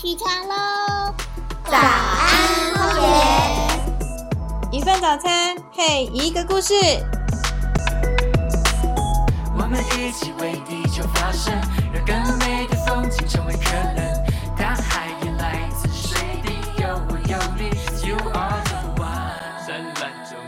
起床喽！早安，荒野。一份早餐配一个故事。我们一起为地球发声，让更美的风景成为可能。大海也来自水滴，有我有你，You are the one。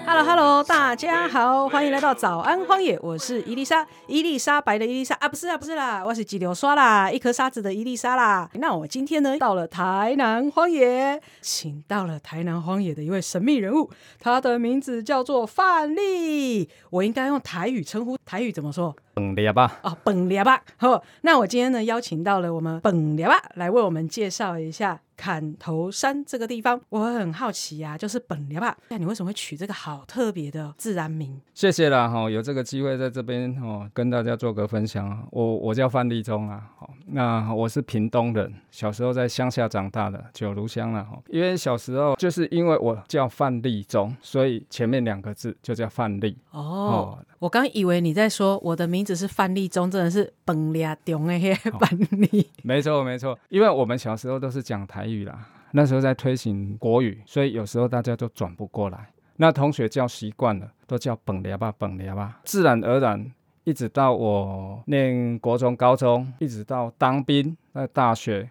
Hello Hello，大家好，欢迎来到早安荒野，我是伊丽莎，伊丽莎白的伊丽莎啊，不是啊，不是啦，我是几流刷啦，一颗沙子的伊丽莎啦。那我今天呢到了台南荒野，请到了台南荒野的一位神秘人物，他的名字叫做范丽，我应该用台语称呼，台语怎么说？本列吧，哦，本列吧。好，那我今天呢邀请到了我们本列吧来为我们介绍一下砍头山这个地方。我很好奇呀、就是本列吧，那你为什么会取这个好特别的自然名？谢谢啦哈，有这个机会在这边哦跟大家做个分享啊。我我叫范立忠啊，好，那我是屏东人，小时候在乡下长大的九如乡了哈。因为小时候就是因为我叫范立忠，所以前面两个字就叫范立哦，我刚以为你在说我的名字是范立忠，真的是本列中的那个范立。没错没错，因为我们小时候都是讲台语啦，那时候在推行国语，所以有时候大家都转不过来。那同学叫习惯了，都叫本列吧本列吧，自然而然，一直到我念国中、高中，一直到当兵、在大学，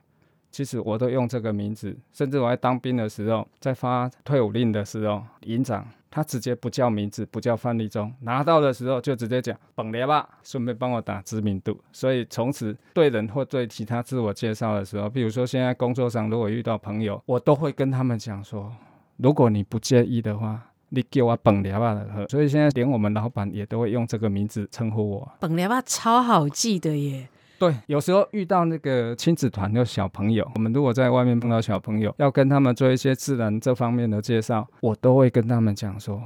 其实我都用这个名字。甚至我在当兵的时候，在发退伍令的时候，营长他直接不叫名字，不叫范立忠，拿到的时候就直接讲本列吧，顺便帮我打知名度。所以从此对人或对其他自我介绍的时候，比如说现在工作上如果遇到朋友，我都会跟他们讲说，如果你不介意的话。你叫我本列吧的喝，所以现在连我们老板也都会用这个名字称呼我。本列吧超好记的耶。对，有时候遇到那个亲子团的小朋友，我们如果在外面碰到小朋友，要跟他们做一些自然这方面的介绍，我都会跟他们讲说，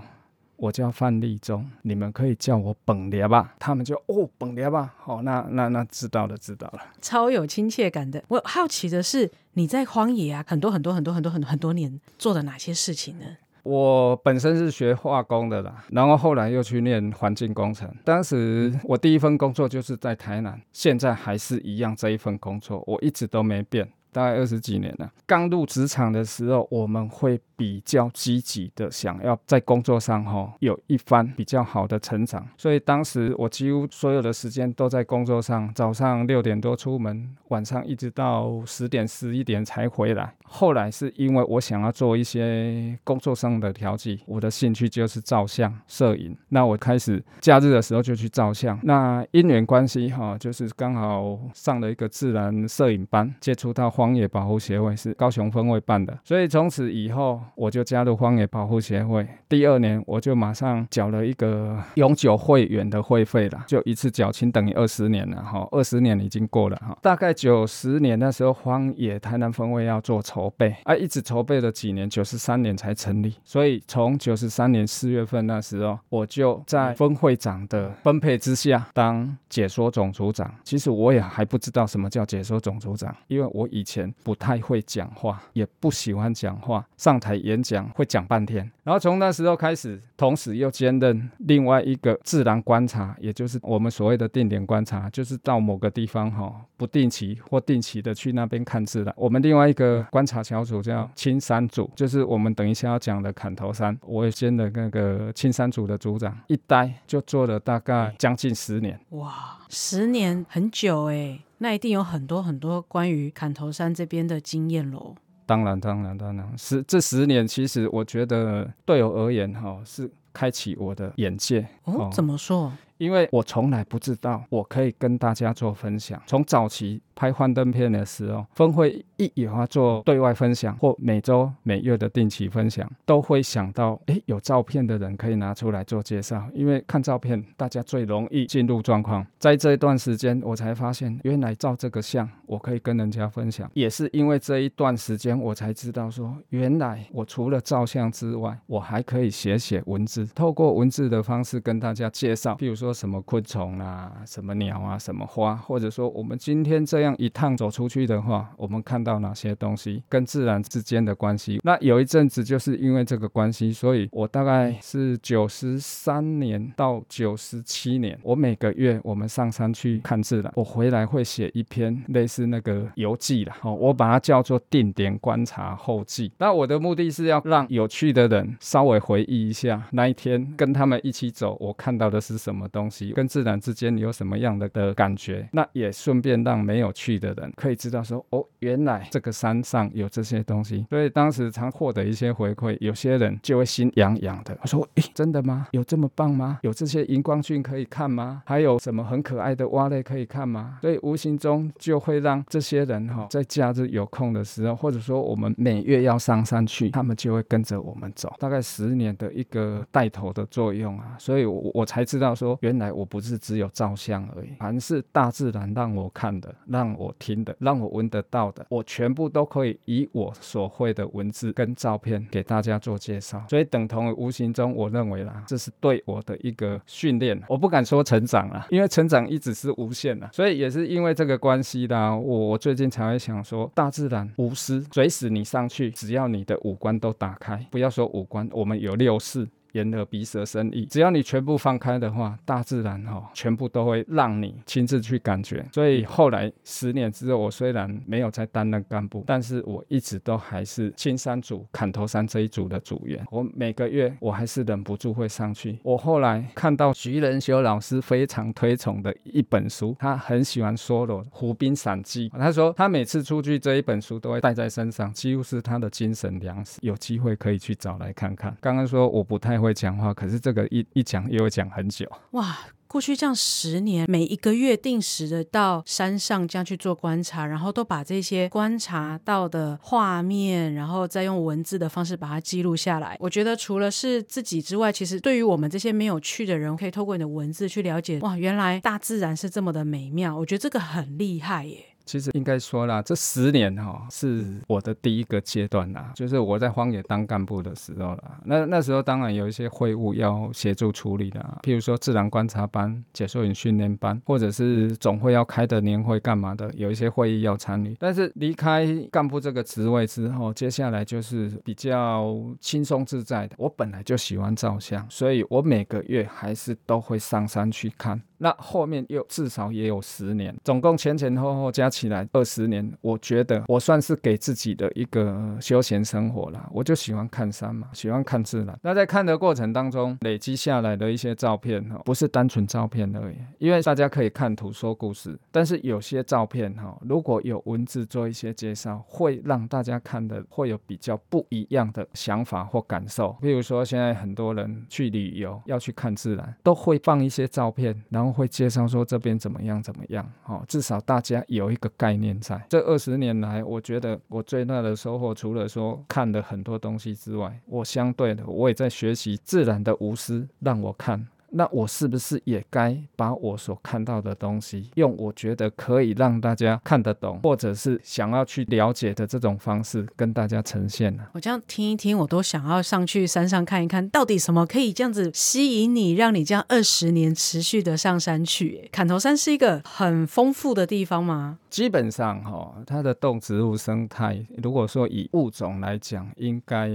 我叫范立忠，你们可以叫我本列吧。他们就哦，本列吧，好、那那那知道了，知道了。超有亲切感的。我好奇的是，你在荒野啊，很多很多很多很多很多很多年做了哪些事情呢？我本身是学化工的啦，然后后来又去念环境工程。当时我第一份工作就是在台南，现在还是一样这一份工作，我一直都没变，大概二十几年了。刚入职场的时候，我们会比较积极的想要在工作上哈有一番比较好的成长，所以当时我几乎所有的时间都在工作上，早上六点多出门，晚上一直到十点十一点才回来。后来是因为我想要做一些工作上的调剂，我的兴趣就是照相、摄影。那我开始假日的时候就去照相。那因缘关系哈，就是刚好上了一个自然摄影班，接触到荒野保护协会是高雄分会办的，所以从此以后我就加入荒野保护协会。第二年我就马上缴了一个永久会员的会费了，就一次缴清等于二十年了哈，二十年已经过了哈，大概九十年那时候荒野台南分会要做筹备，啊，一直筹备了几年，九十三年才成立，所以从九十三年四月份那时候，我就在分会长的分配之下当解说总组长。其实我也还不知道什么叫解说总组长，因为我以前前不太会讲话，也不喜欢讲话，上台演讲会讲半天。然后从那时候开始，同时又兼任另外一个自然观察，也就是我们所谓的定点观察，就是到某个地方哈，不定期或定期的去那边看自然。我们另外一个观察小组叫青山组，就是我们等一下要讲的砍头山，我也兼的那个青山组的组长，一待就做了大概将近十年。哇，十年很久哎，那一定有很多很多关于砍头山这边的经验喽。当然，当然，当然，十这十年，其实我觉得对我而言，哈，是开启我的眼界。哦，怎么说？因为我从来不知道我可以跟大家做分享。从早期拍幻灯片的时候，分会一有要做对外分享或每周每月的定期分享，都会想到，诶，有照片的人可以拿出来做介绍。因为看照片，大家最容易进入状况。在这一段时间，我才发现，原来照这个相，我可以跟人家分享。也是因为这一段时间，我才知道说，原来我除了照相之外，我还可以写写文字，透过文字的方式跟大家介绍，譬如说。说什么昆虫啊、什么鸟啊、什么花，或者说我们今天这样一趟走出去的话，我们看到哪些东西跟自然之间的关系。那有一阵子就是因为这个关系，所以我大概是九十三年到九十七年，我每个月我们上山去看自然，我回来会写一篇类似那个游记啦，哦，我把它叫做定点观察后记。那我的目的是要让有趣的人稍微回忆一下那一天跟他们一起走，我看到的是什么东西，跟自然之间有什么样的的感觉。那也顺便让没有去的人可以知道说，哦，原来这个山上有这些东西。所以当时常获得一些回馈，有些人就会心痒痒的，我说，诶，真的吗？有这么棒吗？有这些荧光菌可以看吗？还有什么很可爱的蛙类可以看吗？所以无形中就会让这些人哈，在假日有空的时候，或者说我们每月要上山去，他们就会跟着我们走，大概十年的一个带头的作用啊。所以我我才知道说，原来我不是只有照相而已，凡是大自然让我看的、让我听的、让我闻得到的，我全部都可以以我所会的文字跟照片给大家做介绍。所以等同无形中，我认为啦，这是对我的一个训练。我不敢说成长啦，因为成长一直是无限的。所以也是因为这个关系啦，我最近才会想说，大自然无私，随时你上去，只要你的五官都打开，不要说五官，我们有六视。眼耳鼻舌身意，只要你全部放开的话，大自然哈、全部都会让你亲自去感觉。所以后来十年之后，我虽然没有再担任干部，但是我一直都还是青山组砍头山这一组的组员。我每个月我还是忍不住会上去。我后来看到徐仁修老师非常推崇的一本书，他很喜欢说的《湖滨散记》，他说他每次出去这一本书都会带在身上，几乎是他的精神粮食。有机会可以去找来看看。刚刚说我不太会讲话，可是这个一一讲又会讲很久。哇，过去这样十年，每一个月定时的到山上这样去做观察，然后都把这些观察到的画面，然后再用文字的方式把它记录下来。我觉得除了是自己之外，其实对于我们这些没有去的人，可以透过你的文字去了解，哇，原来大自然是这么的美妙。我觉得这个很厉害耶。其实应该说啦，这十年哈、是我的第一个阶段啦，就是我在荒野当干部的时候啦。那那时候当然有一些会务要协助处理的啊，譬如说自然观察班、解说员训练班，或者是总会要开的年会干嘛的，有一些会议要参与。但是离开干部这个职位之后，接下来就是比较轻松自在的。我本来就喜欢照相，所以我每个月还是都会上山去看。那后面又至少也有十年，总共前前后后加起来二十年。我觉得我算是给自己的一个休闲生活啦。我就喜欢看山嘛，喜欢看自然。那在看的过程当中，累积下来的一些照片哈，不是单纯照片而已，因为大家可以看图说故事，但是有些照片哈，如果有文字做一些介绍，会让大家看的会有比较不一样的想法或感受。比如说现在很多人去旅游要去看自然，都会放一些照片，然后。会介绍说这边怎么样怎么样，哦，至少大家有一个概念在。这二十年来，我觉得我最大的收获，除了说看了很多东西之外，我相对的我也在学习自然的无私，让我看。那我是不是也该把我所看到的东西，用我觉得可以让大家看得懂，或者是想要去了解的这种方式，跟大家呈现呢？我这样听一听，我都想要上去山上看一看，到底什么可以这样子吸引你，让你这样二十年持续的上山去。砍头山是一个很丰富的地方吗？基本上哈、它的动植物生态，如果说以物种来讲，应该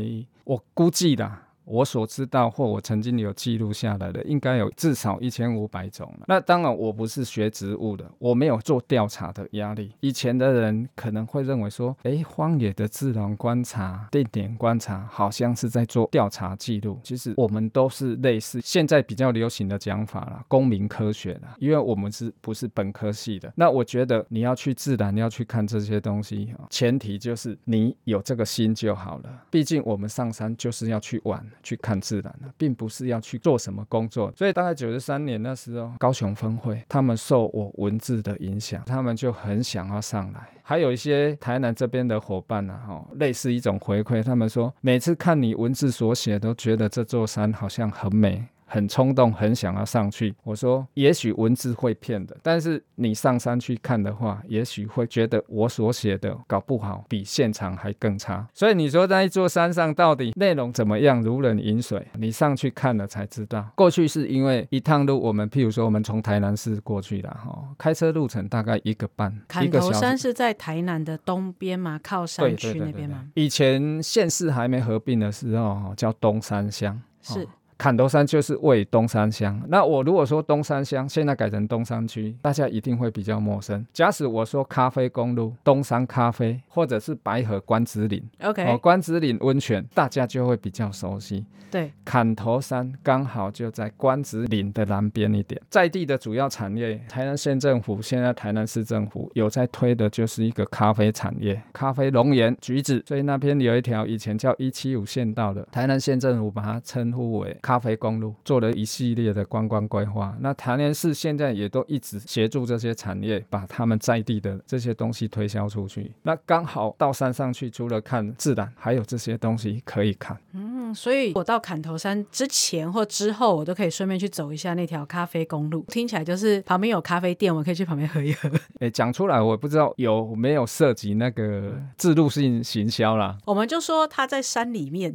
我估计啦。我所知道或我曾经有记录下来的，应该有至少一千五百种。那当然，我不是学植物的，我没有做调查的压力。以前的人可能会认为说，诶，荒野的自然观察、定点观察，好像是在做调查记录。其实我们都是类似现在比较流行的讲法啦，公民科学啦，因为我们是不是本科系的？那我觉得你要去自然，你要去看这些东西，前提就是你有这个心就好了。毕竟我们上山就是要去玩。去看自然了，并不是要去做什么工作。所以大概九十三年那时候，高雄分会他们受我文字的影响，他们就很想要上来。还有一些台南这边的伙伴呢、啊，哈，类似一种回馈，他们说每次看你文字所写，都觉得这座山好像很美。很冲动，很想要上去。我说，也许文字会骗的，但是你上山去看的话，也许会觉得我所写的搞不好比现场还更差。所以你说在一座山上到底内容怎么样，如人饮水，你上去看了才知道。过去是因为一趟路，我们譬如说我们从台南市过去的哈，开车路程大概一个半，一砍。头山是在台南的东边嘛，靠山区那边吗？以前县市还没合并的时候，哦叫东山乡。是哦砍头山就是位于东山乡。那我如果说东山乡，现在改成东山区，大家一定会比较陌生。假使我说咖啡公路、东山咖啡，或者是白河关子岭，OK，、哦，关子岭温泉，大家就会比较熟悉。对，砍头山刚好就在关子岭的南边一点，在地的主要产业，台南县政府现在台南市政府有在推的就是一个咖啡产业，咖啡、龙眼、橘子，所以那边有一条以前叫一七五县道的，台南县政府把它称呼为咖啡公路，做了一系列的观光规划。那台南市现在也都一直协助这些产业，把他们在地的这些东西推销出去。那刚好到山上去，除了看自然，还有这些东西可以看。嗯，所以我到砍头山之前或之后，我都可以顺便去走一下那条咖啡公路。听起来就是旁边有咖啡店，我可以去旁边喝一喝。诶，讲出来我不知道有没有涉及那个制度性行销啦，我们就说它在山里面，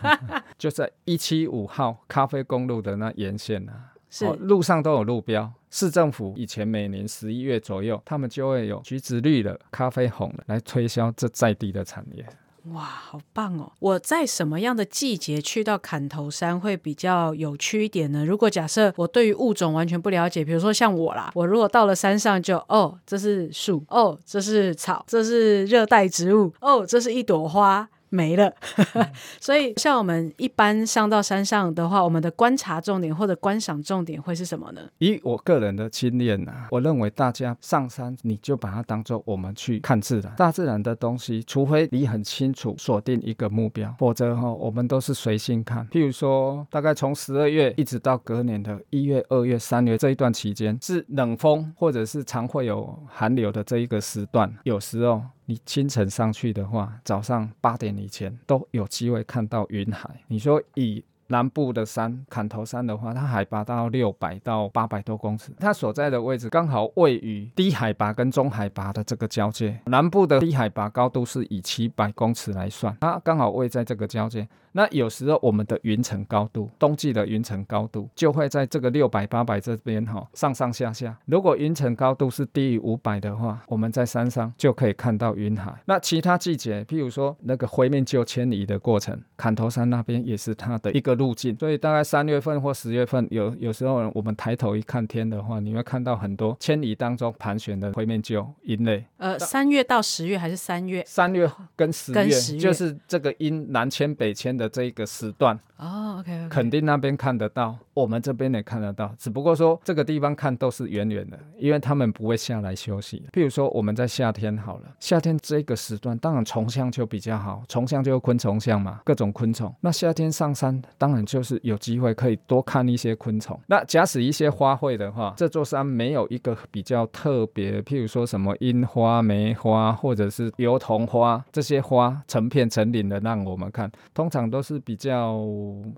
就在一七五号咖啡公路的那沿线啊，是、哦路上都有路标。市政府以前每年十一月左右，他们就会有橘子绿的、咖啡红的来推销这在地的产业。哇，好棒哦！我在什么样的季节去到砍头山会比较有趣一点呢？如果假设我对于物种完全不了解，比如说像我啦，我如果到了山上就哦，这是树，哦，这是草，这是热带植物，哦，这是一朵花。没了，所以像我们一般上到山上的话，我们的观察重点或者观赏重点会是什么呢？以我个人的经验啊、我认为大家上山你就把它当做我们去看自然，大自然的东西，除非你很清楚锁定一个目标，否则哈、我们都是随性看。譬如说，大概从十二月一直到隔年的一月、二月、三月这一段期间，是冷风或者是常会有寒流的这一个时段，有时候。你清晨上去的话，早上八点以前都有机会看到云海。你说以南部的山砍头山的话，它海拔到六百到八百多公尺，它所在的位置刚好位于低海拔跟中海拔的这个交界。南部的低海拔高度是以七百公尺来算，它刚好位在这个交界。那有时候我们的云层高度，冬季的云层高度就会在这个六百、八百这边哈、上上下下。如果云层高度是低于五百的话，我们在山上就可以看到云海。那其他季节，譬如说那个回面就迁移的过程，砍头山那边也是它的一个路径。所以大概三月份或十月份，有有时候我们抬头一看天的话，你会看到很多迁移当中盘旋的灰面鹫鹰类。呃，三月到十月还是三月？三月跟十月跟十月就是这个鹰南迁北迁的这一个时段，哦，OK，, 肯定那边看得到，我们这边也看得到，只不过说这个地方看都是远远的，因为他们不会下来休息。譬如说我们在夏天好了，夏天这个时段，当然虫相就比较好，虫相就是昆虫相嘛，各种昆虫。那夏天上山，当然就是有机会可以多看一些昆虫。那假使一些花卉的话，这座山没有一个比较特别，譬如说什么樱花、梅花或者是油桐花这些花成片成林的让我们看，通常都是比较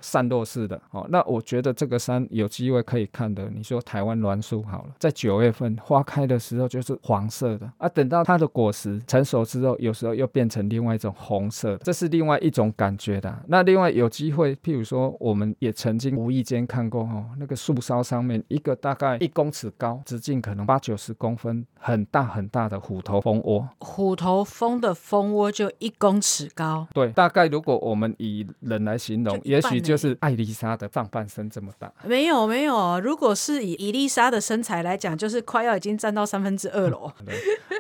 散落式的。哦，那我觉得这个山有机会可以看的，你说台湾栾树好了，在九月份花开的时候就是黄色的啊，等到它的果实成熟之后，有时候又变成另外一种红色的，这是另外一种感觉的啊。那另外有机会，譬如说我们也曾经无意间看过哦，那个树梢上面一个大概一公尺高，直径可能八九十公分，很大很大的虎头蜂窝。虎头蜂的蜂窝就一公尺高，对，大概如果我们以人来形容，就一也许就是艾丽莎的上半身这么大。没有没有。如果是以伊丽莎的身材来讲，就是快要已经占到三分之二了哦。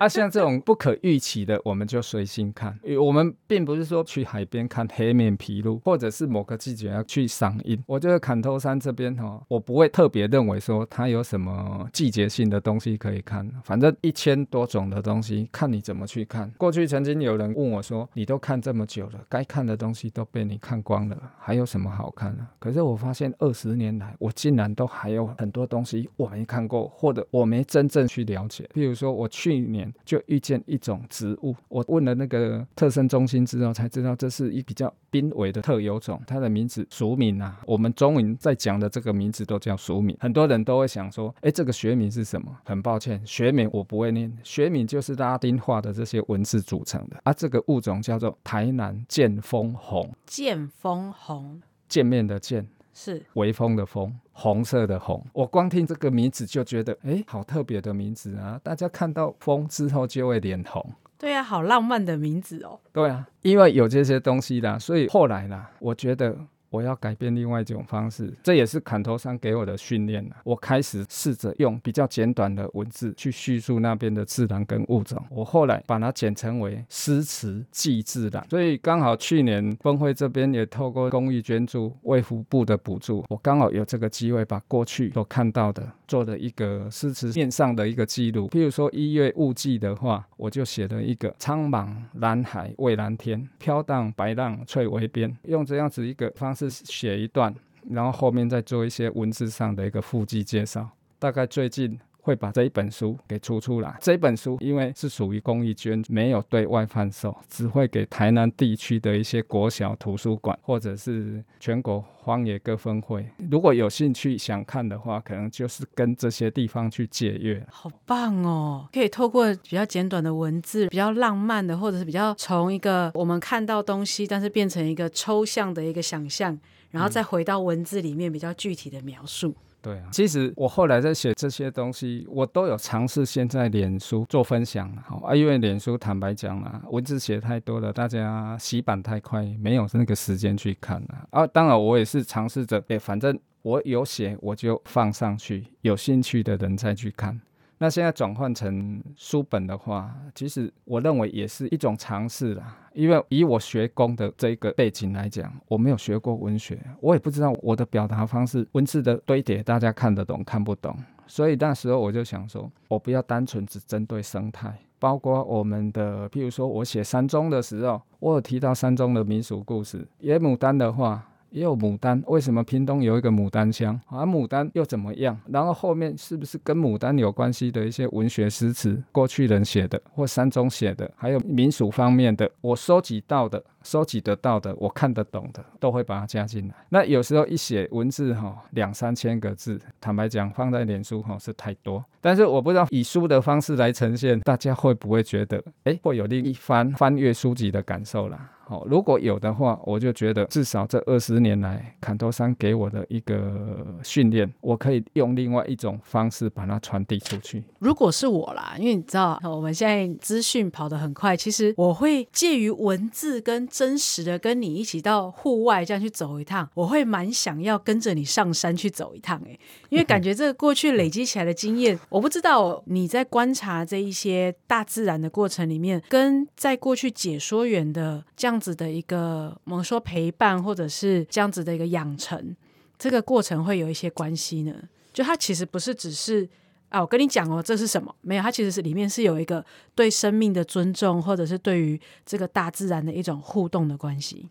啊，像这种不可预期的，我们就随心看。我们并不是说去海边看黑面琵鹭，或者是某个季节要去赏樱。我觉得砍头山这边哈，我不会特别认为说它有什么季节性的东西可以看。反正一千多种的东西，看你怎么去看。过去曾经有人问我说：“你都看这么久了，该看的东西都被你看光了，还有什么好看啊。可是我发现二十年来，我竟然都还有很多东西我没看过，或者我没真正去了解。譬如说，我去年就遇见一种植物，我问了那个特生中心之后，才知道这是一比较濒危的特有种，它的名字俗名啊。我们中文在讲的这个名字都叫俗名，很多人都会想说，哎，这个学名是什么？很抱歉，学名我不会念，学名就是拉丁化的这些文字组成的啊。这个物种叫做台南剑锋红，剑锋红见面的见，是微风的风，红色的红。我光听这个名字就觉得，哎，好特别的名字啊！大家看到风之后就会脸红。对啊，好浪漫的名字哦。对啊，因为有这些东西啦，所以后来啦，我觉得。我要改变另外一种方式，这也是砍头山给我的训练了。我开始试着用比较简短的文字去叙述那边的自然跟物种。我后来把它简称为诗词记自然。所以刚好去年峰会这边也透过公益捐助、卫福部的补助，我刚好有这个机会把过去所看到的做的一个诗词面上的一个记录。譬如说一月雾季的话，我就写了一个苍茫蓝海蔚蓝天，飘荡白浪翠微边，用这样子一个方。式写一段，然后后面再做一些文字上的一个附记介绍。大概最近。会把这一本书给出出来。这本书因为是属于公益捐，没有对外贩售，只会给台南地区的一些国小图书馆或者是全国荒野各分会。如果有兴趣想看的话，可能就是跟这些地方去借阅。好棒哦！可以透过比较简短的文字，比较浪漫的，或者是比较从一个我们看到东西，但是变成一个抽象的一个想象，然后再回到文字里面比较具体的描述。对啊，其实我后来在写这些东西，我都有尝试现在脸书做分享，好啊，因为脸书坦白讲啦，文字写太多了，大家洗版太快，没有那个时间去看啊。啊，当然我也是尝试着，哎，反正我有写我就放上去，有兴趣的人再去看。那现在转换成书本的话，其实我认为也是一种尝试啦。因为以我学工的这个背景来讲，我没有学过文学，我也不知道我的表达方式、文字的堆叠大家看得懂看不懂。所以那时候我就想说，我不要单纯只针对生态，包括我们的，譬如说我写山中的时候，我有提到山中的民俗故事。野牡丹的话。也有牡丹，为什么屏东有一个牡丹乡？啊，牡丹又怎么样？然后后面是不是跟牡丹有关系的一些文学诗词，过去人写的或山中写的，还有民俗方面的，我收集到的。收集得到的，我看得懂的，都会把它加进来。那有时候一写文字哈，两三千个字，坦白讲，放在脸书哈是太多。但是我不知道以书的方式来呈现，大家会不会觉得，哎，会有另一番翻阅书籍的感受啦？好，如果有的话，我就觉得至少这二十年来，坎多山给我的一个训练，我可以用另外一种方式把它传递出去。如果是我啦，因为你知道我们现在资讯跑得很快，其实我会介于文字跟真实的跟你一起到户外这样去走一趟，我会蛮想要跟着你上山去走一趟诶，因为感觉这个过去累积起来的经验，我不知道你在观察这一些大自然的过程里面，跟在过去解说员的这样子的一个我们说陪伴或者是这样子的一个养成，这个过程会有一些关系呢？就它其实不是只是。啊，我跟你讲哦，这是什么？没有，它其实是里面是有一个对生命的尊重，或者是对于这个大自然的一种互动的关系。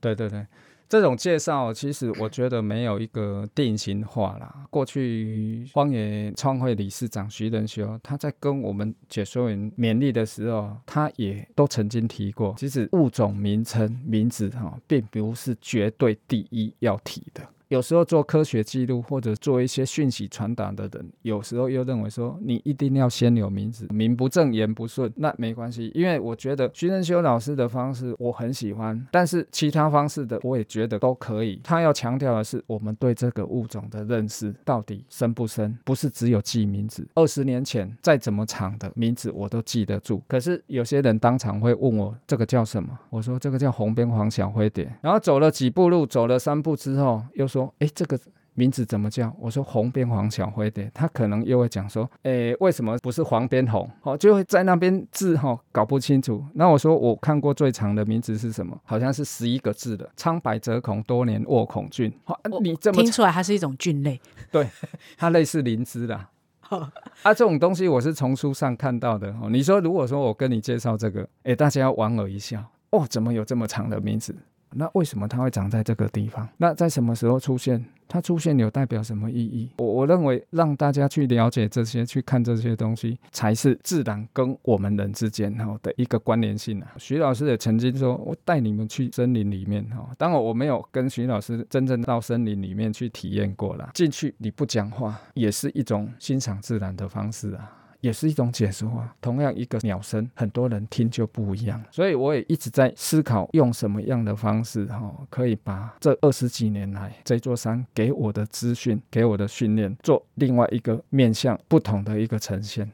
对对对，这种介绍其实我觉得没有一个定型化啦。过去荒野创会理事长徐仁修他在跟我们解说员勉励的时候，他也都曾经提过，其实物种名称名字哈，并不是绝对第一要提的。有时候做科学记录或者做一些讯息传达的人，有时候又认为说你一定要先有名字，名不正言不顺，那没关系，因为我觉得徐仁修老师的方式我很喜欢，但是其他方式的我也觉得都可以。他要强调的是我们对这个物种的认识到底深不深，不是只有记名字。二十年前再怎么长的名字我都记得住，可是有些人当场会问我这个叫什么，我说这个叫红边黄小灰蝶，然后走了几步路，走了三步之后又说。说，哎，这个名字怎么叫？我说红边黄小灰的，他可能又会讲说，哎，为什么不是黄边红？哦，就会在那边字哈搞不清楚。那我说我看过最长的名字是什么？好像是十一个字的，苍白折孔，多年卧孔菌。你这么听出来，它是一种菌类？对，它类似灵芝的。啊，这种东西我是从书上看到的。哦，你说如果说我跟你介绍这个，哎，大家要莞尔一笑。哦，怎么有这么长的名字？那为什么它会长在这个地方？那在什么时候出现？它出现有代表什么意义？我我认为让大家去了解这些，去看这些东西，才是自然跟我们人之间哈的一个关联性啊。徐老师也曾经说，我带你们去森林里面哈，当然我没有跟徐老师真正到森林里面去体验过了。进去你不讲话，也是一种欣赏自然的方式啊。也是一种解说啊。同样一个鸟声，很多人听就不一样。所以我也一直在思考，用什么样的方式哈，可以把这二十几年来这座山给我的资讯、给我的训练，做另外一个面向不同的一个呈现。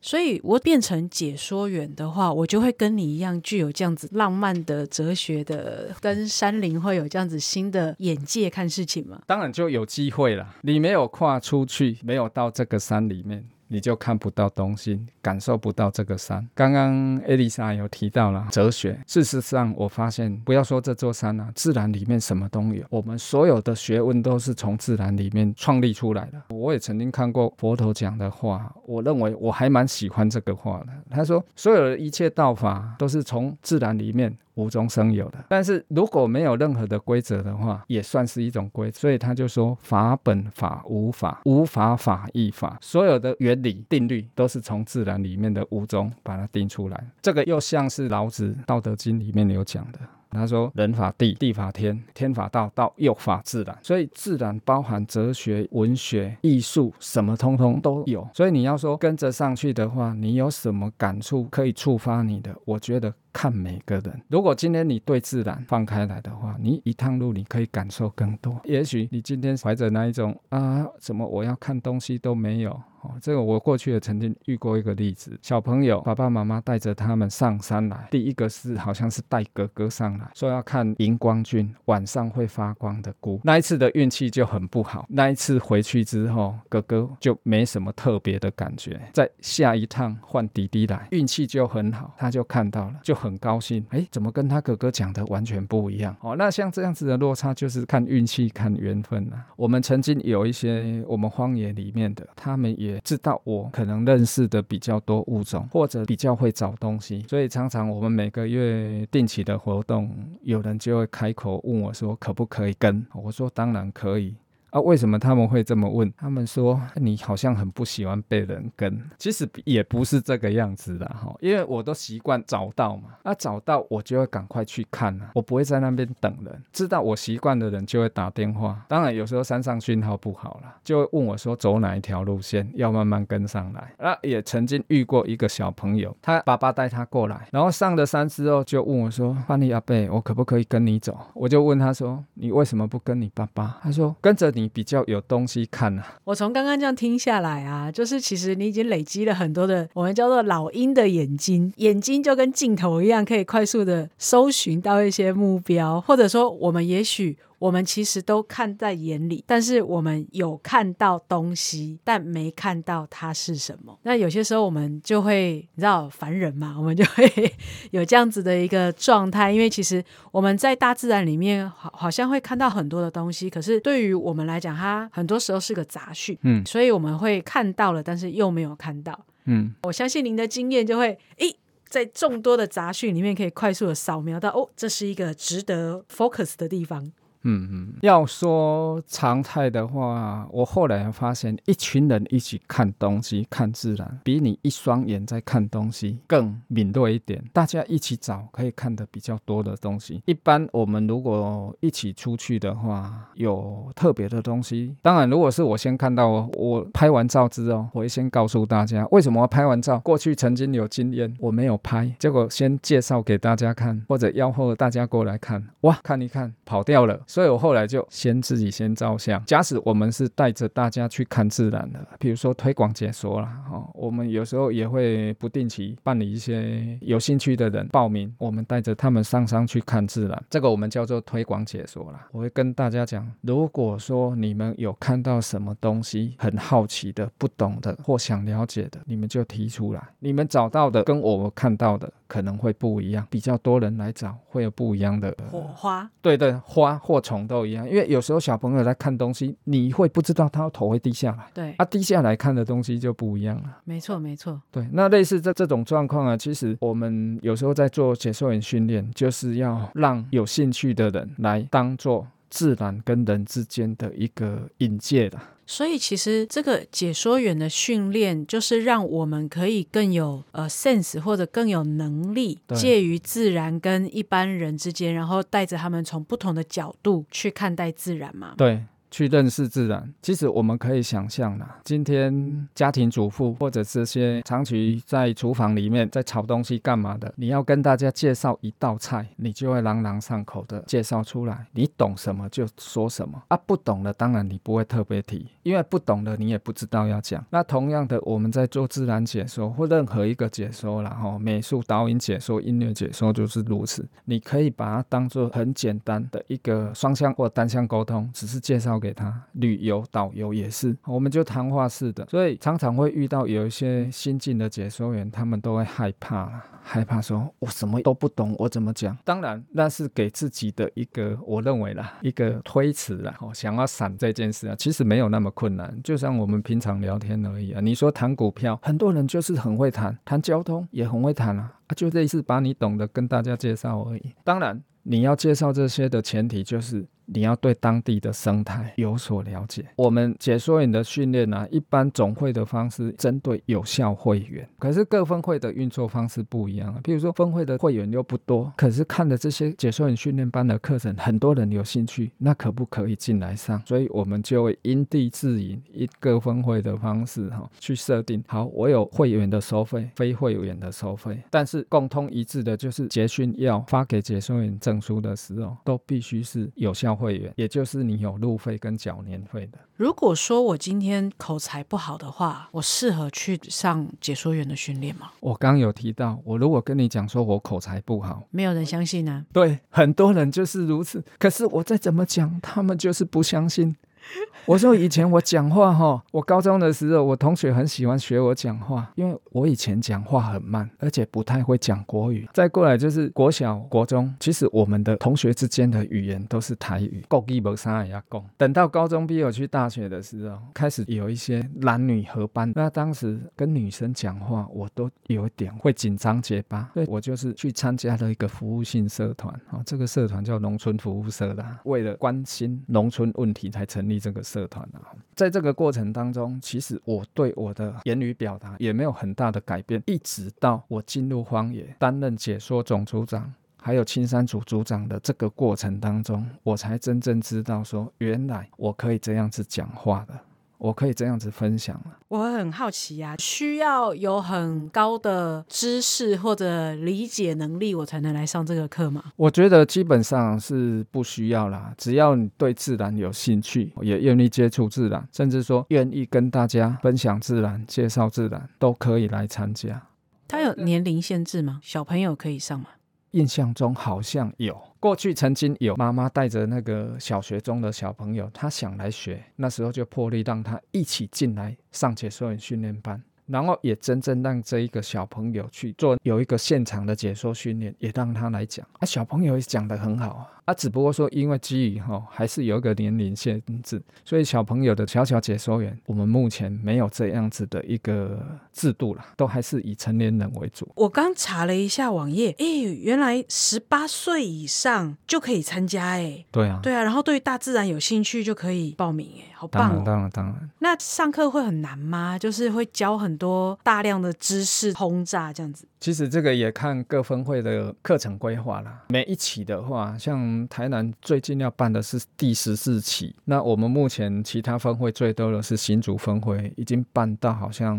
所以我变成解说员的话，我就会跟你一样，具有这样子浪漫的哲学的，跟山林会有这样子新的眼界看事情吗？当然就有机会了。你没有跨出去，没有到这个山里面。你就看不到东西，感受不到这个山。刚刚艾丽莎有提到了哲学，事实上我发现，不要说这座山啊，自然里面什么都有。我们所有的学问都是从自然里面创立出来的。我也曾经看过佛陀讲的话，我认为我还蛮喜欢这个话的。他说，所有的一切道法都是从自然里面。无中生有的，但是如果没有任何的规则的话，也算是一种规则。所以他就说法本法无法，无法法亦法，所有的原理定律都是从自然里面的无中把它定出来。这个又像是老子《道德经》里面有讲的。他说：“人法地，地法天，天法道，道又法自然。所以自然包含哲学、文学、艺术，什么通通都有。所以你要说跟着上去的话，你有什么感触可以触发你的？我觉得看每个人。如果今天你对自然放开来的话，你一趟路你可以感受更多。也许你今天怀着那一种啊，怎么我要看东西都没有。”哦这个我过去也曾经遇过一个例子，小朋友爸爸妈妈带着他们上山来，第一个是好像是带哥哥上来，说要看荧光菌晚上会发光的菇，那一次的运气就很不好，那一次回去之后，哥哥就没什么特别的感觉，在下一趟换弟弟来，运气就很好，他就看到了，就很高兴，哎，怎么跟他哥哥讲的完全不一样？哦，那像这样子的落差就是看运气、看缘分啊。我们曾经有一些我们荒野里面的，他们也。知道我可能认识的比较多物种，或者比较会找东西，所以常常我们每个月定期的活动，有人就会开口问我说，可不可以跟？我说当然可以。啊，为什么他们会这么问？他们说你好像很不喜欢被人跟，其实也不是这个样子的哈，因为我都习惯找到嘛，那找到我就会赶快去看啊，我不会在那边等人。知道我习惯的人就会打电话，当然有时候山上讯号不好了，就会问我说走哪一条路线，要慢慢跟上来。那也曾经遇过一个小朋友，他爸爸带他过来，然后上了山之后就问我说：“范尼阿贝，我可不可以跟你走？”我就问他说：“你为什么不跟你爸爸？”他说：“跟着你。”你比较有东西看啊！我从刚刚这样听下来啊，就是其实你已经累积了很多的我们叫做老鹰的眼睛，眼睛就跟镜头一样，可以快速的搜寻到一些目标，或者说我们也许。我们其实都看在眼里，但是我们有看到东西，但没看到它是什么。那有些时候我们就会，你知道，凡人嘛，我们就会 有这样子的一个状态。因为其实我们在大自然里面，好好像会看到很多的东西，可是对于我们来讲，它很多时候是个杂讯。嗯，所以我们会看到了，但是又没有看到。嗯，我相信您的经验就会，诶，在众多的杂讯里面，可以快速的扫描到，哦，这是一个值得 focus 的地方。嗯嗯，要说常态的话，我后来发现，一群人一起看东西、看自然，比你一双眼在看东西更敏锐一点。大家一起找，可以看的比较多的东西。一般我们如果一起出去的话，有特别的东西。当然，如果是我先看到，我拍完照之后，我会先告诉大家为什么拍完照。过去曾经有经验，我没有拍，结果先介绍给大家看，或者吆喝大家过来看，哇，看一看，跑掉了。所以我后来就先自己先照相。假使我们是带着大家去看自然的，比如说推广解说啦，哦，我们有时候也会不定期办理一些有兴趣的人报名，我们带着他们上山去看自然，这个我们叫做推广解说啦。我会跟大家讲，如果说你们有看到什么东西很好奇的、不懂的或想了解的，你们就提出来。你们找到的跟我们看到的。可能会不一样，比较多人来找，会有不一样的火花，对对，花或虫都一样，因为有时候小朋友在看东西，你会不知道他头会低下来，对，啊，低下来看的东西就不一样了。没错没错。对，那类似这这种状况啊，其实我们有时候在做解说员训练，就是要让有兴趣的人来当做自然跟人之间的一个引介的。所以其实这个解说员的训练，就是让我们可以更有呃 sense 或者更有能力，对介于自然跟一般人之间，然后带着他们从不同的角度去看待自然嘛。对。去认识自然，其实我们可以想象啦，今天家庭主妇或者这些长期在厨房里面在炒东西干嘛的，你要跟大家介绍一道菜，你就会朗朗上口的介绍出来，你懂什么就说什么。啊，不懂的当然你不会特别提，因为不懂的你也不知道要讲。那同样的，我们在做自然解说或任何一个解说啦，哈，美术导引解说、音乐解说就是如此，你可以把它当做很简单的一个双向或单向沟通，只是介绍给他。旅游导游也是，我们就谈话式的，所以常常会遇到有一些新进的解说员，他们都会害怕。害怕说，我什么都不懂，我怎么讲？当然，那是给自己的一个，我认为啦，一个推辞啦。哦，想要闪这件事啊，其实没有那么困难，就像我们平常聊天而已啊。你说谈股票，很多人就是很会谈，谈交通也很会谈啊，啊，就类似把你懂的跟大家介绍而已。当然，你要介绍这些的前提就是。你要对当地的生态有所了解。我们解说员的训练呢，一般总会的方式针对有效会员，可是各分会的运作方式不一样啊。譬如说分会的会员又不多，可是看的这些解说员训练班的课程，很多人有兴趣，那可不可以进来上？所以我们就会因地制宜，一个分会的方式哈，去设定好，我有会员的收费，非会员的收费，但是共通一致的就是结训要发给解说员证书的时候，都必须是有效会员，也就是你有路费跟缴年费的。如果说我今天口才不好的话，我适合去上解说员的训练吗？我刚有提到，我如果跟你讲说我口才不好，没有人相信啊。对，很多人就是如此。可是我再怎么讲，他们就是不相信。我说以前我讲话哈，我高中的时候，我同学很喜欢学我讲话，因为我以前讲话很慢，而且不太会讲国语。再过来就是国小、国中，其实我们的同学之间的语言都是台语，国语无啥也要讲。等到高中毕业去大学的时候，开始有一些男女合班，那当时跟女生讲话，我都有一点会紧张结巴，所以我就是去参加了一个服务性社团啊，这个社团叫农村服务社啦，为了关心农村问题才成立这个社团啊。在这个过程当中，其实我对我的言语表达也没有很大的改变，一直到我进入荒野担任解说总组长。还有青山组组长的这个过程当中，我才真正知道说，原来我可以这样子讲话的，我可以这样子分享了。我很好奇呀、需要有很高的知识或者理解能力，我才能来上这个课吗？我觉得基本上是不需要啦，只要你对自然有兴趣，也愿意接触自然，甚至说愿意跟大家分享自然、介绍自然，都可以来参加。它有年龄限制吗？小朋友可以上吗？印象中好像有，过去曾经有妈妈带着那个小学中的小朋友，他想来学，那时候就破例让他一起进来上解说员训练班，然后也真正让这一个小朋友去做有一个现场的解说训练，也让他来讲，啊，小朋友也讲得很好啊。啊，只不过说，因为基于哈、还是有一个年龄限制，所以小朋友的小小解说员，我们目前没有这样子的一个制度啦，都还是以成年人为主。我刚查了一下网页，诶，原来十八岁以上就可以参加，哎，对啊，对啊，然后对大自然有兴趣就可以报名，哎，好棒当然，哦。当然，当然。那上课会很难吗？就是会教很多大量的知识轰炸这样子。其实这个也看各分会的课程规划啦。每一期的话，像台南最近要办的是第十四期，那我们目前其他分会最多的是新竹分会，已经办到好像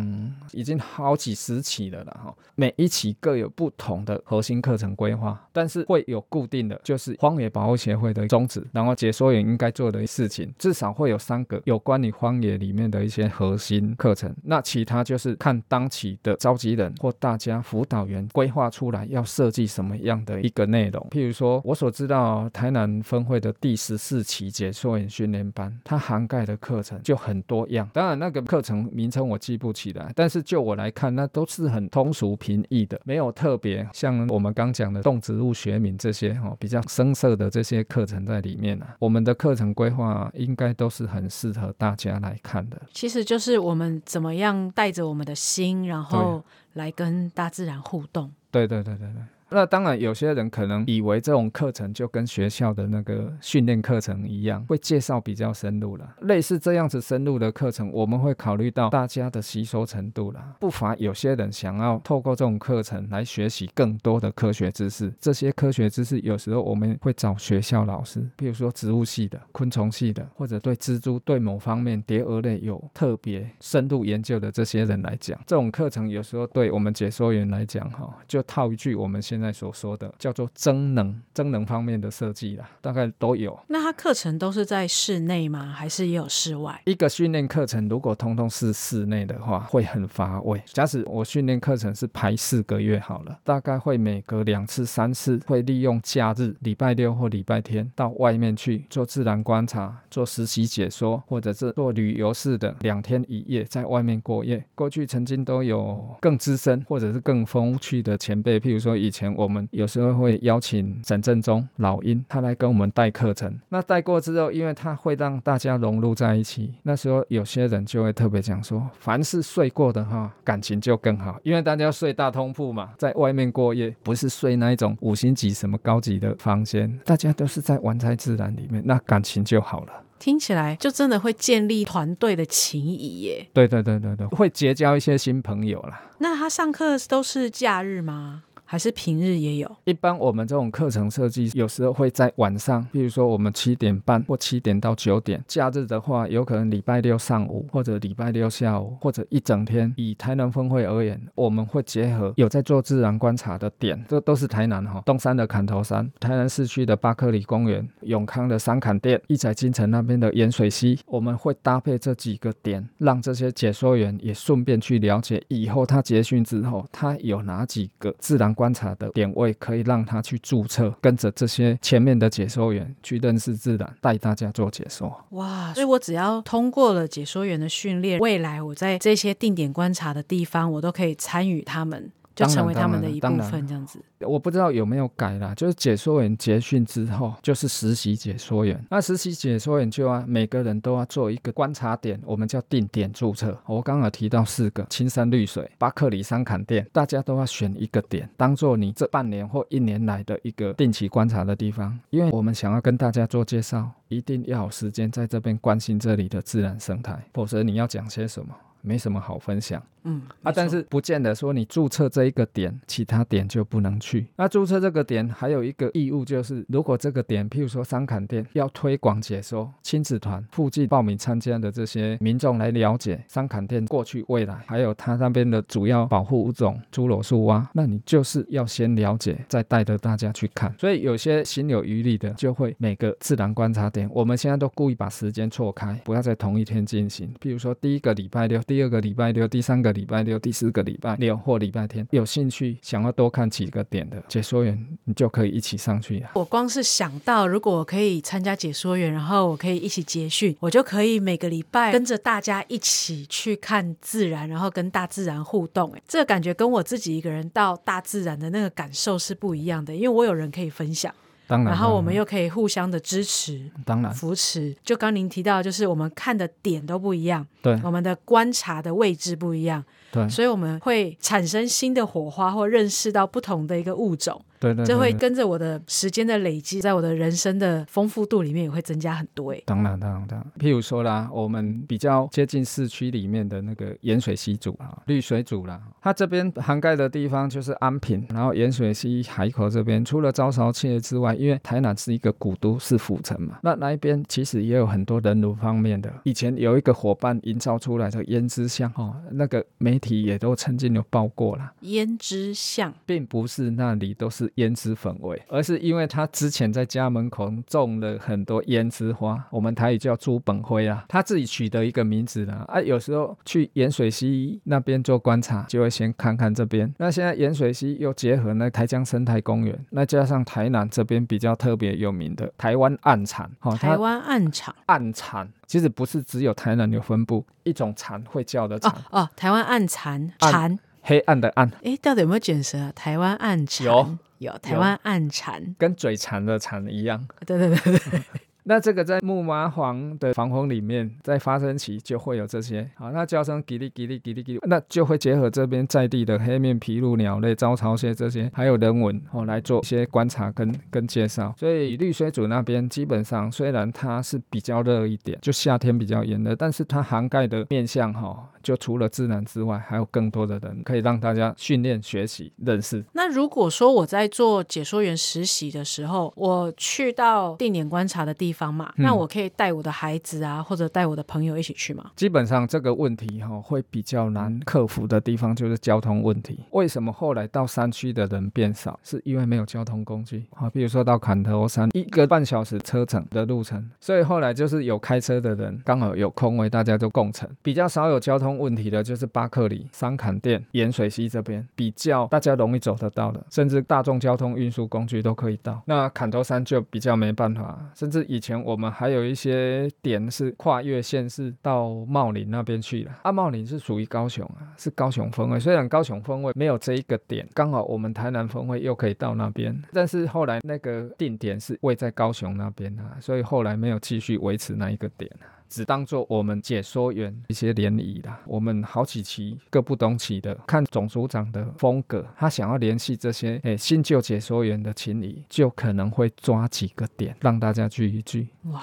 已经好几十期了啦。哈。每一期各有不同的核心课程规划，但是会有固定的，就是荒野保护协会的宗旨，然后解说员应该做的事情，至少会有三个有关于荒野里面的一些核心课程。那其他就是看当期的召集人或大家辅导员规划出来要设计什么样的一个内容。譬如说，我所知道台南分会的第十四期解说员训练班，它涵盖的课程就很多样。当然，那个课程名称我记不起来，但是就我来看，那都是很通俗平易的，没有特别像我们刚讲的动植物学名这些哈、哦、比较生涩的这些课程在里面啊。我们的课程规划应该都是很适合大家来看的。其实就是我们怎么样带着我们的心，然后来跟大自然互动。对对对对对。那当然，有些人可能以为这种课程就跟学校的那个训练课程一样，会介绍比较深入了。类似这样子深入的课程，我们会考虑到大家的吸收程度啦。不乏有些人想要透过这种课程来学习更多的科学知识。这些科学知识有时候我们会找学校老师，比如说植物系的、昆虫系的，或者对蜘蛛、对某方面蝶蛾类有特别深入研究的这些人来讲，这种课程有时候对我们解说员来讲，哈，就套一句我们先在所说的叫做增能、增能方面的设计啦，大概都有。那它课程都是在室内吗？还是也有室外？一个训练课程如果通通是室内的话，会很乏味。假使我训练课程是排四个月好了，大概会每隔两次、三次，会利用假日、礼拜六或礼拜天到外面去做自然观察、做实习解说，或者是做旅游式的两天一夜在外面过夜。过去曾经都有更资深或者是更风趣的前辈，譬如说以前我们有时候会邀请沈正中老鹰，他来跟我们带课程。那带过之后，因为他会让大家融入在一起，那时候有些人就会特别讲说，凡是睡过的哈，感情就更好，因为大家睡大通铺嘛，在外面过夜，不是睡那一种五星级什么高级的房间，大家都是在玩在自然里面，那感情就好了。听起来就真的会建立团队的情谊耶。对对对对对，会结交一些新朋友啦。那他上课都是假日吗？还是平日也有？一般我们这种课程设计有时候会在晚上，比如说我们七点半或七点到九点。假日的话，有可能礼拜六上午或者礼拜六下午或者一整天。以台南分会而言，我们会结合有在做自然观察的点，这都是台南哈，东山的砍头山、台南市区的巴克里公园、永康的三坎店、一彩金城那边的盐水溪，我们会搭配这几个点，让这些解说员也顺便去了解以后他结训之后，他有哪几个自然观察的点位可以让他去注册，跟着这些前面的解说员去认识自然，带大家做解说。哇！所以我只要通过了解说员的训练，未来我在这些定点观察的地方，我都可以参与他们，就成为他们的一部分，这样子。我不知道有没有改啦，就是解说员结训之后，就是实习解说员。那实习解说员就要每个人都要做一个观察点，我们叫定点注册。我刚刚提到四个：青山绿水、巴克里山坎店，大家都要选一个点，当做你这半年或一年来的一个定期观察的地方。因为我们想要跟大家做介绍，一定要有时间在这边关心这里的自然生态，否则你要讲些什么？没什么好分享，嗯啊，但是不见得说你注册这一个点，其他点就不能去。那注册这个点还有一个义务，就是如果这个点，譬如说三坎店要推广解说，亲子团附近报名参加的这些民众来了解三坎店过去、未来，还有它那边的主要保护物种侏罗树蛙，那你就是要先了解，再带着大家去看。所以有些心有余力的，就会每个自然观察点，我们现在都故意把时间错开，不要在同一天进行。譬如说第一个礼拜六。第二个礼拜六、第三个礼拜六、第四个礼拜六或礼拜天，有兴趣想要多看几个点的解说员，你就可以一起上去。我光是想到，如果我可以参加解说员，然后我可以一起接训，我就可以每个礼拜跟着大家一起去看自然，然后跟大自然互动。哎，这个感觉跟我自己一个人到大自然的那个感受是不一样的，因为我有人可以分享。当然，然后我们又可以互相的支持，当然扶持。就刚您提到，就是我们看的点都不一样，对，我们的观察的位置不一样，对，所以我们会产生新的火花，或认识到不同的一个物种。对对，这会跟着我的时间的累积，在我的人生的丰富度里面也会增加很多。哎，当然当然当然。譬如说啦，我们比较接近市区里面的那个盐水溪组啊，绿水组啦，它这边涵盖的地方就是安平，然后盐水溪海口这边，除了招潮蟹之外，因为台南是一个古都，是府城嘛，那那一边其实也有很多人文方面的。以前有一个伙伴营造出来的胭脂巷哦，那个媒体也都曾经有报过了。胭脂巷并不是那里都是胭脂粉味，而是因为他之前在家门口种了很多胭脂花，我们台语叫朱本灰啊，他自己取得一个名字啦。啊，有时候去盐水溪那边做观察，就会先看看这边。那现在盐水溪又结合那台江生态公园，那加上台南这边比较特别有名的台湾暗蚕，哦，台湾暗场暗蚕其实不是只有台南有分布，一种蚕会叫的蚕，哦哦，台湾暗蚕暗蚕，黑暗的暗，哎，到底有没有卷舌啊？台湾暗蝉。有有台湾暗蝉，跟嘴馋的馋一样。对对对对，那这个在木麻黄的防风里面，在发生期就会有这些，好，那叫声叽哩叽哩叽哩叽哩，那就会结合这边在地的黑面琵鹭、鸟类、招潮蟹这些，还有人文哦来做一些观察跟跟介绍。所以绿水组那边基本上虽然它是比较热一点，就夏天比较炎热，但是它涵盖的面向哈、就除了自然之外，还有更多的人可以让大家训练、学习、认识。那如果说我在做解说员实习的时候，我去到定点观察的地方嘛，嗯那我可以带我的孩子啊，或者带我的朋友一起去吗？基本上这个问题哈、会比较难克服的地方就是交通问题。为什么后来到山区的人变少？是因为没有交通工具啊，比如说到坎头山一个半小时车程的路程，所以后来就是有开车的人刚好有空位，大家就共乘。比较少有交通问题的就是巴克里、三坎店、盐水溪这边比较大家容易走得到的，甚至大众交通运输工具都可以到。那坎头山就比较没办法，甚至以前我们还有一些点是跨越县市到茂林那边去了。啊，茂林是属于高雄啊，是高雄分会。虽然高雄分会没有这一个点，刚好我们台南分会又可以到那边，但是后来那个定点是位在高雄那边啊，所以后来没有继续维持那一个点。只当做我们解说员一些联谊啦，我们好几期各不同期的，看总组长的风格，他想要联系这些诶新旧解说员的情谊，就可能会抓几个点让大家聚一聚。哇，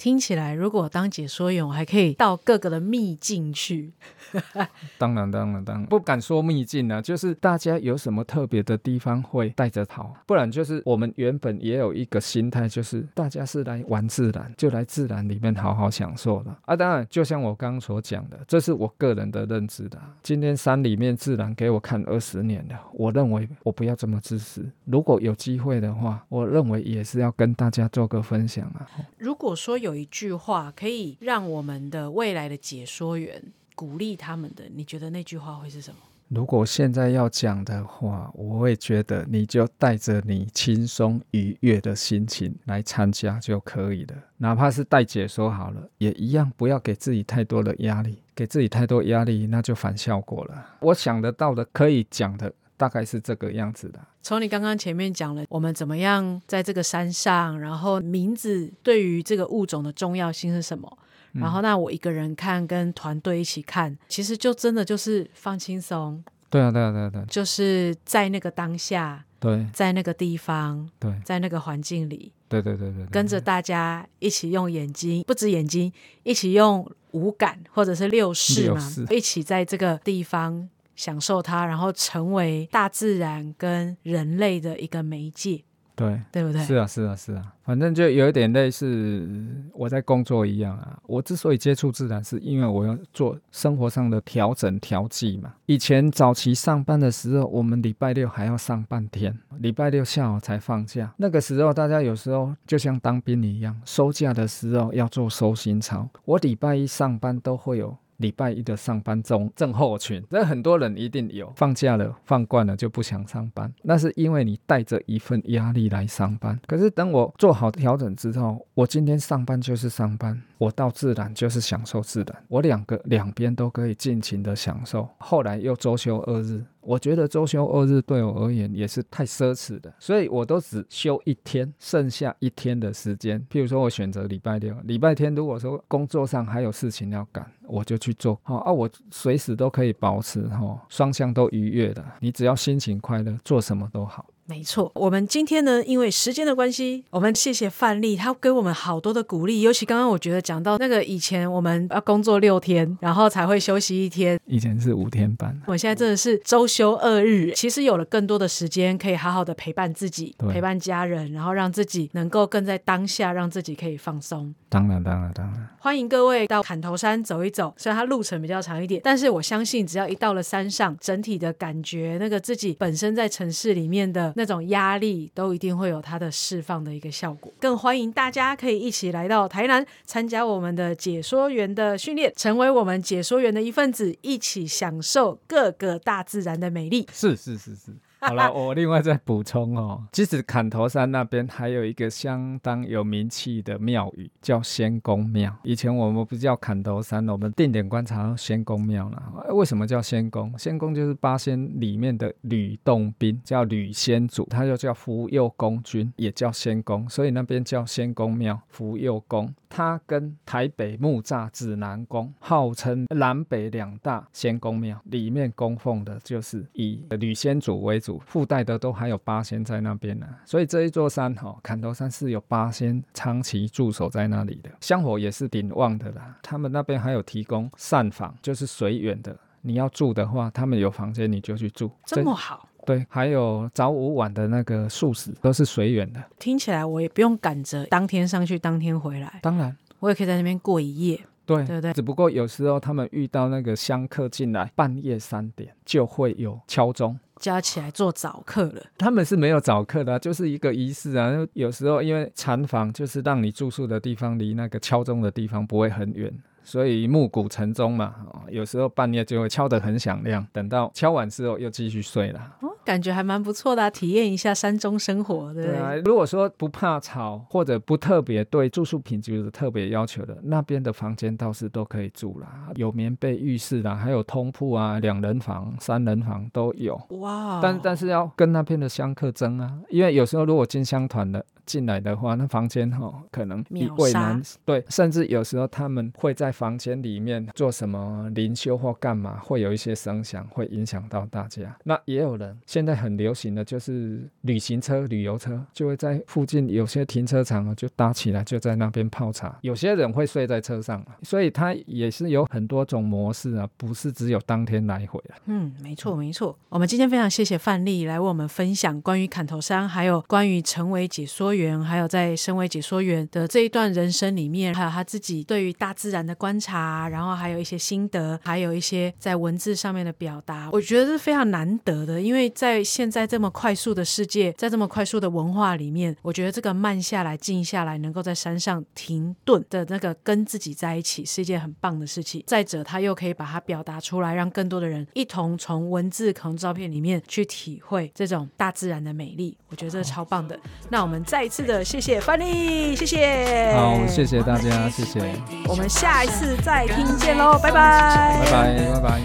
听起来如果当解说员，我还可以到各个的秘境去。当然，当然，当然不敢说秘境啊，就是大家有什么特别的地方会带着跑，不然就是我们原本也有一个心态，就是大家是来玩自然，就来自然里面好好享受的啊。当然，就像我刚刚所讲的，这是我个人的认知的。今天山里面自然给我看二十年了，我认为我不要这么自私。如果有机会的话，我认为也是要跟大家做个分享啊。如果说有有一句话可以让我们的未来的解说员鼓励他们的，你觉得那句话会是什么？如果现在要讲的话，我会觉得你就带着你轻松愉悦的心情来参加就可以了，哪怕是带解说好了，也一样，不要给自己太多的压力，给自己太多压力那就反效果了。我想得到的可以讲的大概是这个样子的。从你刚刚前面讲了，我们怎么样在这个山上，然后名字对于这个物种的重要性是什么？然后那我一个人看，跟团队一起看，其实就真的就是放轻松，对啊，对啊，对啊，对啊，就是在那个当下，对。在那个地方，对。在那个环境里，对对对对，跟着大家一起用眼睛，不止眼睛，一起用五感或者是六视嘛视，一起在这个地方享受它，然后成为大自然跟人类的一个媒介，对。对不对？是啊，是啊，是啊，反正就有一点类似我在工作一样啊。我之所以接触自然，是因为我要做生活上的调整调剂嘛。以前早期上班的时候，我们礼拜六还要上半天，礼拜六下午才放假。那个时候，大家有时候就像当兵一样，收假的时候要做收心操。我礼拜一上班都会有。礼拜一的上班中症候群，那很多人一定有。放假了，放惯了就不想上班，那是因为你带着一份压力来上班。可是等我做好调整之后，我今天上班就是上班，我到自然就是享受自然，我两个两边都可以尽情的享受。后来又周休二日，我觉得周休二日对我而言也是太奢侈的，所以我都只休一天，剩下一天的时间，譬如说我选择礼拜六、礼拜天，如果说工作上还有事情要赶，我就去做。好、啊，我随时都可以保持哈、双向都愉悦的。你只要心情快乐，做什么都好。没错，我们今天呢，因为时间的关系，我们谢谢范丽，他给我们好多的鼓励。尤其刚刚我觉得讲到那个以前我们要工作六天，然后才会休息一天，以前是五天半，我现在真的是周休二日，其实有了更多的时间，可以好好的陪伴自己，对陪伴家人，然后让自己能够更在当下，让自己可以放松。当然，当然，当然，欢迎各位到砍头山走一走，虽然它路程比较长一点，但是我相信只要一到了山上，整体的感觉，那个自己本身在城市里面的那种压力都一定会有它的释放的一个效果。更欢迎大家可以一起来到台南参加我们的解说员的训练，成为我们解说员的一份子，一起享受各个大自然的美丽。是是是是。好了，我另外再补充哦，其实砍头山那边还有一个相当有名气的庙宇，叫仙公庙。以前我们不叫砍头山，我们定点观察仙公庙了。为什么叫仙公？仙公就是八仙里面的吕洞宾，叫吕仙祖，他又叫福佑公君，也叫仙公，所以那边叫仙公庙、福佑宫。他跟台北木栅指南宫号称南北两大仙公庙，里面供奉的就是以吕仙祖为主，附带的都还有八仙在那边呢。所以这一座山哈，砍头山是有八仙长期驻守在那里的，香火也是鼎旺的啦。他们那边还有提供膳房，就是随缘的，你要住的话，他们有房间你就去住，这么好。对，还有早午晚的那个素食都是随缘的。听起来我也不用赶着当天上去，当天回来。当然，我也可以在那边过一夜。对对对。只不过有时候他们遇到那个香客进来，半夜三点就会有敲钟，加起来做早课了。他们是没有早课的，就是一个仪式啊。有时候因为禅房就是让你住宿的地方离那个敲钟的地方不会很远。所以暮鼓晨钟嘛，有时候半夜就会敲得很响亮，等到敲完之后又继续睡了。哦，感觉还蛮不错的，体验一下山中生活，对不对？如果说不怕吵或者不特别对住宿品质有特别要求的，那边的房间倒是都可以住啦，有棉被、浴室啦，还有通铺啊，两人房、三人房都有。哇！但但是要跟那边的香客争啊，因为有时候如果进香团的。进来的话，那房间哈可能比位难，对，甚至有时候他们会在房间里面做什么灵修或干嘛，会有一些声响，会影响到大家。那也有人现在很流行的就是旅行车、旅游车，就会在附近有些停车场就搭起来，就在那边泡茶。有些人会睡在车上，所以它也是有很多种模式啊，不是只有当天来回啊。嗯，没错没错。我们今天非常谢谢范丽来为我们分享关于砍头山，还有关于成为解说员。还有在身为解说员的这一段人生里面，还有他自己对于大自然的观察，然后还有一些心得，还有一些在文字上面的表达，我觉得是非常难得的。因为在现在这么快速的世界，在这么快速的文化里面，我觉得这个慢下来、静下来，能够在山上停顿的那个跟自己在一起，是一件很棒的事情。再者，他又可以把它表达出来，让更多的人一同从文字、从照片里面去体会这种大自然的美丽。我觉得这超棒的。那我们再。次的谢谢范例，谢谢，好，谢谢大家，谢谢，我们下一次再听见喽，拜拜，拜拜，拜拜。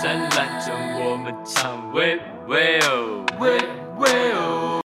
山岚中我们唱，喂喂哦，喂喂哦。